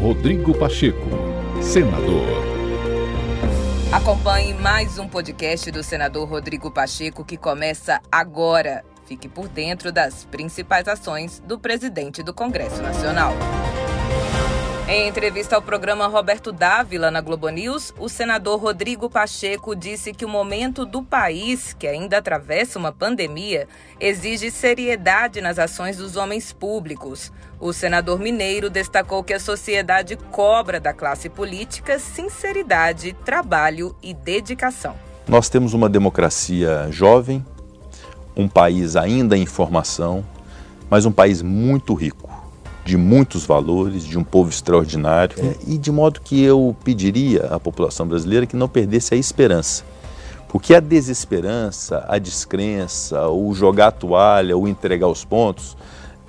Rodrigo Pacheco, senador. Acompanhe mais um podcast do senador Rodrigo Pacheco que começa agora. Fique por dentro das principais ações do presidente do Congresso Nacional. Em entrevista ao programa Roberto Dávila na Globo News, o senador Rodrigo Pacheco disse que o momento do país, que ainda atravessa uma pandemia, exige seriedade nas ações dos homens públicos. O senador mineiro destacou que a sociedade cobra da classe política sinceridade, trabalho e dedicação. Nós temos uma democracia jovem, um país ainda em formação, mas um país muito rico de muitos valores, de um povo extraordinário, é, e de modo que eu pediria à população brasileira que não perdesse a esperança. Porque a desesperança, a descrença, o jogar a toalha, o entregar os pontos,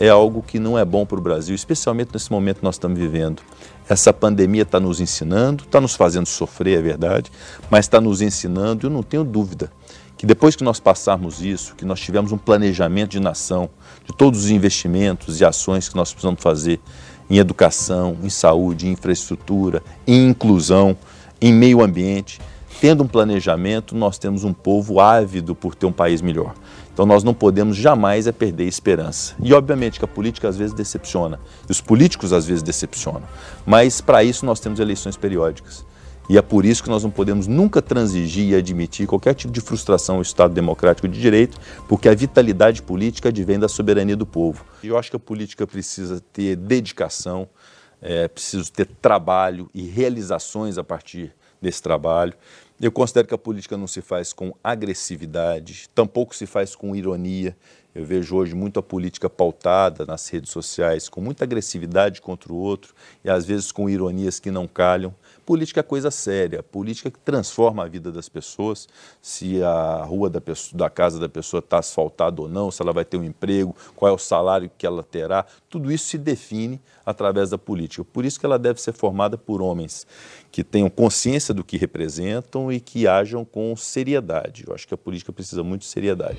é algo que não é bom para o Brasil, especialmente nesse momento que nós estamos vivendo. Essa pandemia está nos ensinando, está nos fazendo sofrer, é verdade, mas está nos ensinando, eu não tenho dúvida, que depois que nós passarmos isso, que nós tivermos um planejamento de nação, de todos os investimentos e ações que nós precisamos fazer em educação, em saúde, em infraestrutura, em inclusão, em meio ambiente, tendo um planejamento, nós temos um povo ávido por ter um país melhor. Então nós não podemos jamais é perder esperança. E obviamente que a política às vezes decepciona, e os políticos às vezes decepcionam, mas para isso nós temos eleições periódicas. E é por isso que nós não podemos nunca transigir e admitir qualquer tipo de frustração ao Estado democrático de direito, porque a vitalidade política advém da soberania do povo. E eu acho que a política precisa ter dedicação, é, precisa ter trabalho e realizações a partir desse trabalho. Eu considero que a política não se faz com agressividade, tampouco se faz com ironia. Eu vejo hoje muito a política pautada nas redes sociais, com muita agressividade contra o outro e às vezes com ironias que não calham. Política é coisa séria, política que transforma a vida das pessoas, se a rua da, pessoa, da casa da pessoa está asfaltada ou não, se ela vai ter um emprego, qual é o salário que ela terá, tudo isso se define através da política. Por isso que ela deve ser formada por homens que tenham consciência do que representam e que ajam com seriedade. Eu acho que a política precisa muito de seriedade.